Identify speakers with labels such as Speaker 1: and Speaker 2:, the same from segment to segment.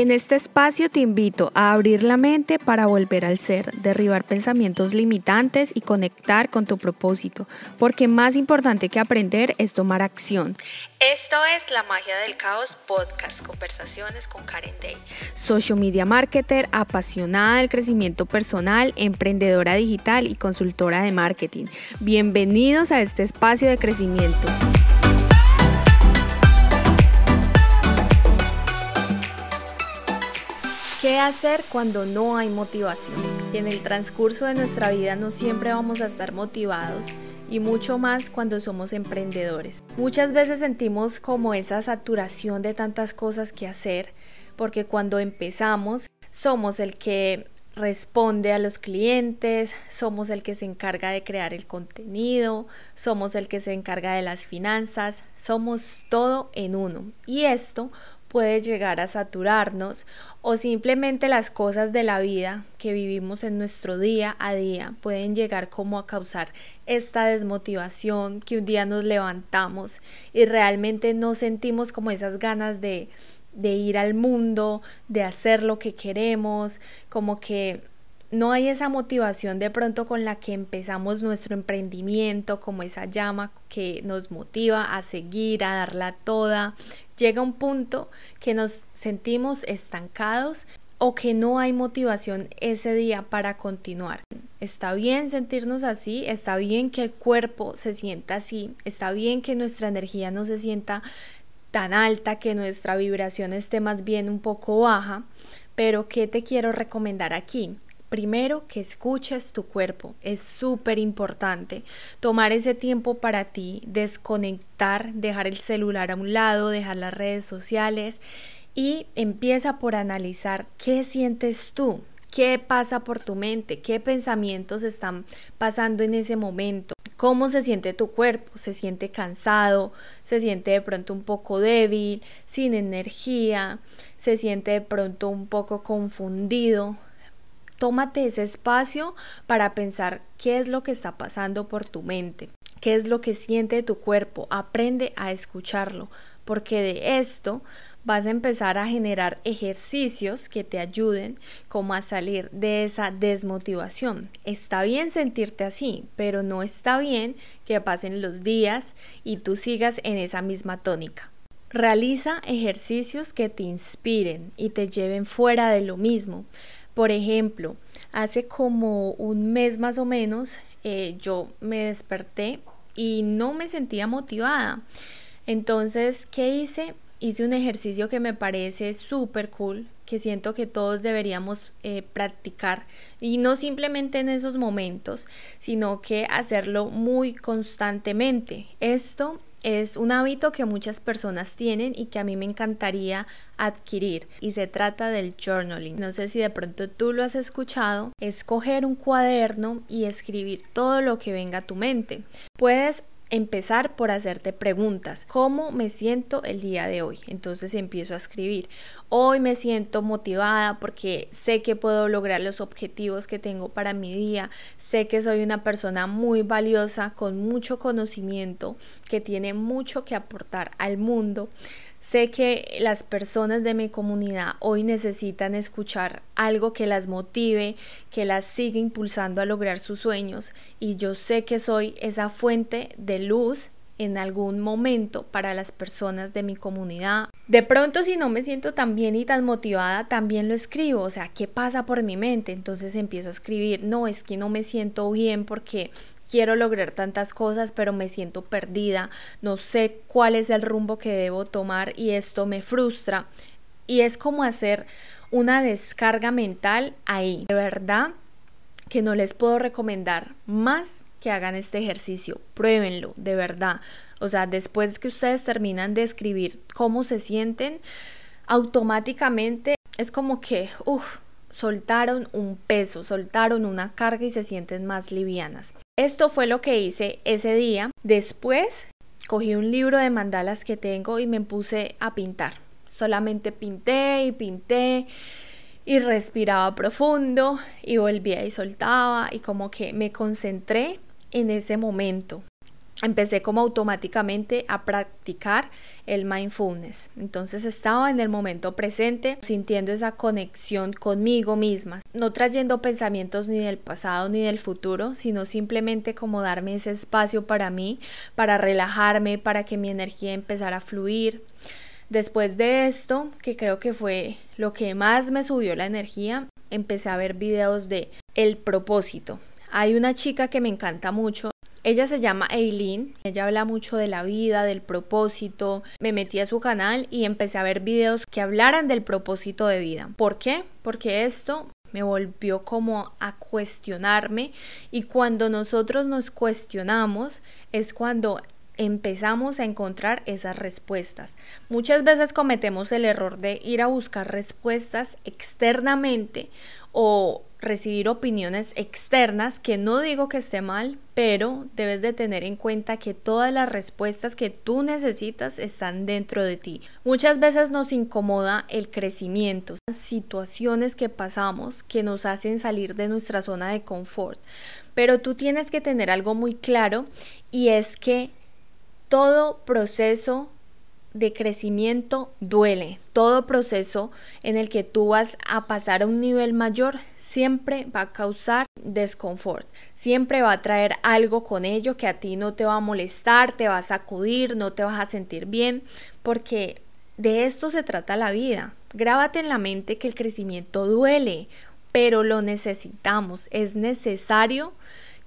Speaker 1: En este espacio te invito a abrir la mente para volver al ser, derribar pensamientos limitantes y conectar con tu propósito, porque más importante que aprender es tomar acción.
Speaker 2: Esto es La Magia del Caos Podcast, conversaciones con Karen Day.
Speaker 1: Social media marketer, apasionada del crecimiento personal, emprendedora digital y consultora de marketing. Bienvenidos a este espacio de crecimiento. Hacer cuando no hay motivación? En el transcurso de nuestra vida no siempre vamos a estar motivados y mucho más cuando somos emprendedores. Muchas veces sentimos como esa saturación de tantas cosas que hacer porque cuando empezamos somos el que responde a los clientes, somos el que se encarga de crear el contenido, somos el que se encarga de las finanzas, somos todo en uno. Y esto puede llegar a saturarnos o simplemente las cosas de la vida que vivimos en nuestro día a día pueden llegar como a causar esta desmotivación que un día nos levantamos y realmente no sentimos como esas ganas de, de ir al mundo, de hacer lo que queremos, como que no hay esa motivación de pronto con la que empezamos nuestro emprendimiento, como esa llama que nos motiva a seguir, a darla toda. Llega un punto que nos sentimos estancados o que no hay motivación ese día para continuar. Está bien sentirnos así, está bien que el cuerpo se sienta así, está bien que nuestra energía no se sienta tan alta, que nuestra vibración esté más bien un poco baja, pero ¿qué te quiero recomendar aquí? Primero, que escuches tu cuerpo. Es súper importante tomar ese tiempo para ti, desconectar, dejar el celular a un lado, dejar las redes sociales y empieza por analizar qué sientes tú, qué pasa por tu mente, qué pensamientos están pasando en ese momento, cómo se siente tu cuerpo, se siente cansado, se siente de pronto un poco débil, sin energía, se siente de pronto un poco confundido, tómate ese espacio para pensar qué es lo que está pasando por tu mente, qué es lo que siente tu cuerpo, aprende a escucharlo, porque de esto vas a empezar a generar ejercicios que te ayuden como a salir de esa desmotivación. Está bien sentirte así, pero no está bien que pasen los días y tú sigas en esa misma tónica. Realiza ejercicios que te inspiren y te lleven fuera de lo mismo. Por ejemplo, hace como un mes más o menos eh, yo me desperté y no me sentía motivada. Entonces, ¿qué hice? Hice un ejercicio que me parece súper cool, que siento que todos deberíamos eh, practicar y no simplemente en esos momentos, sino que hacerlo muy constantemente. Esto es un hábito que muchas personas tienen y que a mí me encantaría adquirir y se trata del journaling. No sé si de pronto tú lo has escuchado, es coger un cuaderno y escribir todo lo que venga a tu mente. Puedes empezar por hacerte preguntas. ¿Cómo me siento el día de hoy? Entonces empiezo a escribir. Hoy me siento motivada porque sé que puedo lograr los objetivos que tengo para mi día. Sé que soy una persona muy valiosa, con mucho conocimiento, que tiene mucho que aportar al mundo. Sé que las personas de mi comunidad hoy necesitan escuchar algo que las motive, que las siga impulsando a lograr sus sueños y yo sé que soy esa fuente de luz en algún momento para las personas de mi comunidad. De pronto si no me siento tan bien y tan motivada, también lo escribo, o sea, ¿qué pasa por mi mente? Entonces empiezo a escribir, no, es que no me siento bien porque quiero lograr tantas cosas, pero me siento perdida, no sé cuál es el rumbo que debo tomar y esto me frustra. Y es como hacer una descarga mental ahí. De verdad que no les puedo recomendar más que hagan este ejercicio. Pruébenlo, de verdad. O sea, después que ustedes terminan de escribir cómo se sienten, automáticamente es como que, uff, soltaron un peso, soltaron una carga y se sienten más livianas. Esto fue lo que hice ese día. Después cogí un libro de mandalas que tengo y me puse a pintar. Solamente pinté y pinté y respiraba profundo y volvía y soltaba y como que me concentré en ese momento. Empecé como automáticamente a practicar el mindfulness. Entonces estaba en el momento presente, sintiendo esa conexión conmigo misma, no trayendo pensamientos ni del pasado ni del futuro, sino simplemente como darme ese espacio para mí, para relajarme, para que mi energía empezara a fluir. Después de esto, que creo que fue lo que más me subió la energía, empecé a ver videos de el propósito. Hay una chica que me encanta mucho, ella se llama Eileen, ella habla mucho de la vida, del propósito. Me metí a su canal y empecé a ver videos que hablaran del propósito de vida. ¿Por qué? Porque esto me volvió como a cuestionarme y cuando nosotros nos cuestionamos es cuando empezamos a encontrar esas respuestas. Muchas veces cometemos el error de ir a buscar respuestas externamente o recibir opiniones externas, que no digo que esté mal, pero debes de tener en cuenta que todas las respuestas que tú necesitas están dentro de ti. Muchas veces nos incomoda el crecimiento, situaciones que pasamos que nos hacen salir de nuestra zona de confort, pero tú tienes que tener algo muy claro y es que todo proceso de crecimiento duele. Todo proceso en el que tú vas a pasar a un nivel mayor siempre va a causar desconfort. Siempre va a traer algo con ello que a ti no te va a molestar, te va a sacudir, no te vas a sentir bien, porque de esto se trata la vida. Grábate en la mente que el crecimiento duele, pero lo necesitamos. Es necesario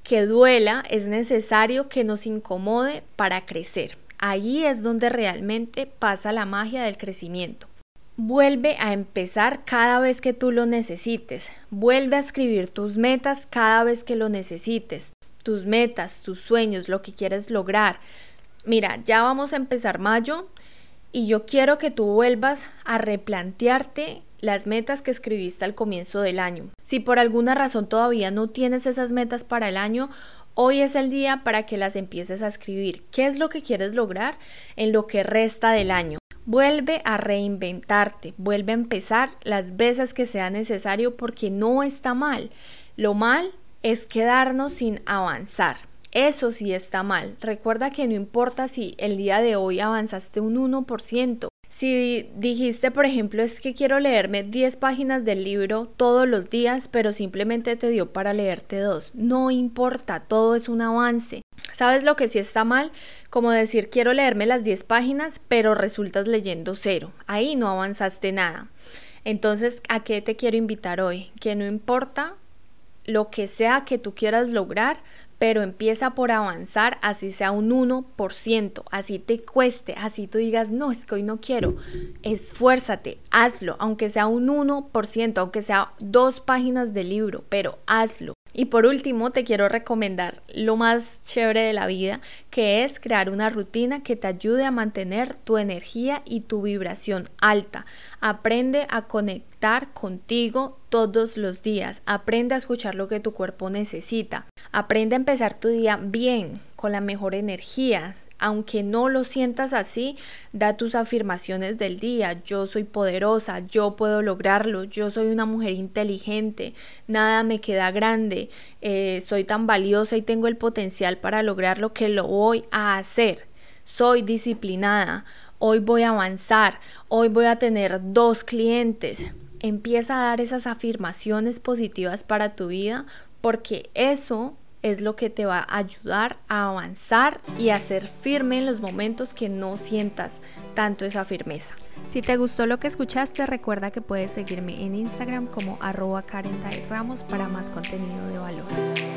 Speaker 1: que duela, es necesario que nos incomode para crecer. Allí es donde realmente pasa la magia del crecimiento. Vuelve a empezar cada vez que tú lo necesites. Vuelve a escribir tus metas cada vez que lo necesites. Tus metas, tus sueños, lo que quieres lograr. Mira, ya vamos a empezar mayo y yo quiero que tú vuelvas a replantearte las metas que escribiste al comienzo del año. Si por alguna razón todavía no tienes esas metas para el año, Hoy es el día para que las empieces a escribir. ¿Qué es lo que quieres lograr en lo que resta del año? Vuelve a reinventarte, vuelve a empezar las veces que sea necesario porque no está mal. Lo mal es quedarnos sin avanzar. Eso sí está mal. Recuerda que no importa si el día de hoy avanzaste un 1%, si dijiste, por ejemplo, es que quiero leerme 10 páginas del libro todos los días, pero simplemente te dio para leerte dos, no importa, todo es un avance. ¿Sabes lo que sí está mal? Como decir, quiero leerme las 10 páginas, pero resultas leyendo cero. Ahí no avanzaste nada. Entonces, ¿a qué te quiero invitar hoy? Que no importa lo que sea que tú quieras lograr, pero empieza por avanzar, así sea un 1%, así te cueste, así tú digas, no, es que hoy no quiero, esfuérzate, hazlo, aunque sea un 1%, aunque sea dos páginas de libro, pero hazlo. Y por último, te quiero recomendar lo más chévere de la vida, que es crear una rutina que te ayude a mantener tu energía y tu vibración alta. Aprende a conectar contigo todos los días. Aprende a escuchar lo que tu cuerpo necesita. Aprende a empezar tu día bien, con la mejor energía, aunque no lo sientas así, da tus afirmaciones del día. Yo soy poderosa, yo puedo lograrlo, yo soy una mujer inteligente, nada me queda grande, eh, soy tan valiosa y tengo el potencial para lograrlo que lo voy a hacer. Soy disciplinada, hoy voy a avanzar, hoy voy a tener dos clientes. Empieza a dar esas afirmaciones positivas para tu vida porque eso es lo que te va a ayudar a avanzar y a ser firme en los momentos que no sientas tanto esa firmeza.
Speaker 2: Si te gustó lo que escuchaste, recuerda que puedes seguirme en Instagram como arroba Ramos para más contenido de valor.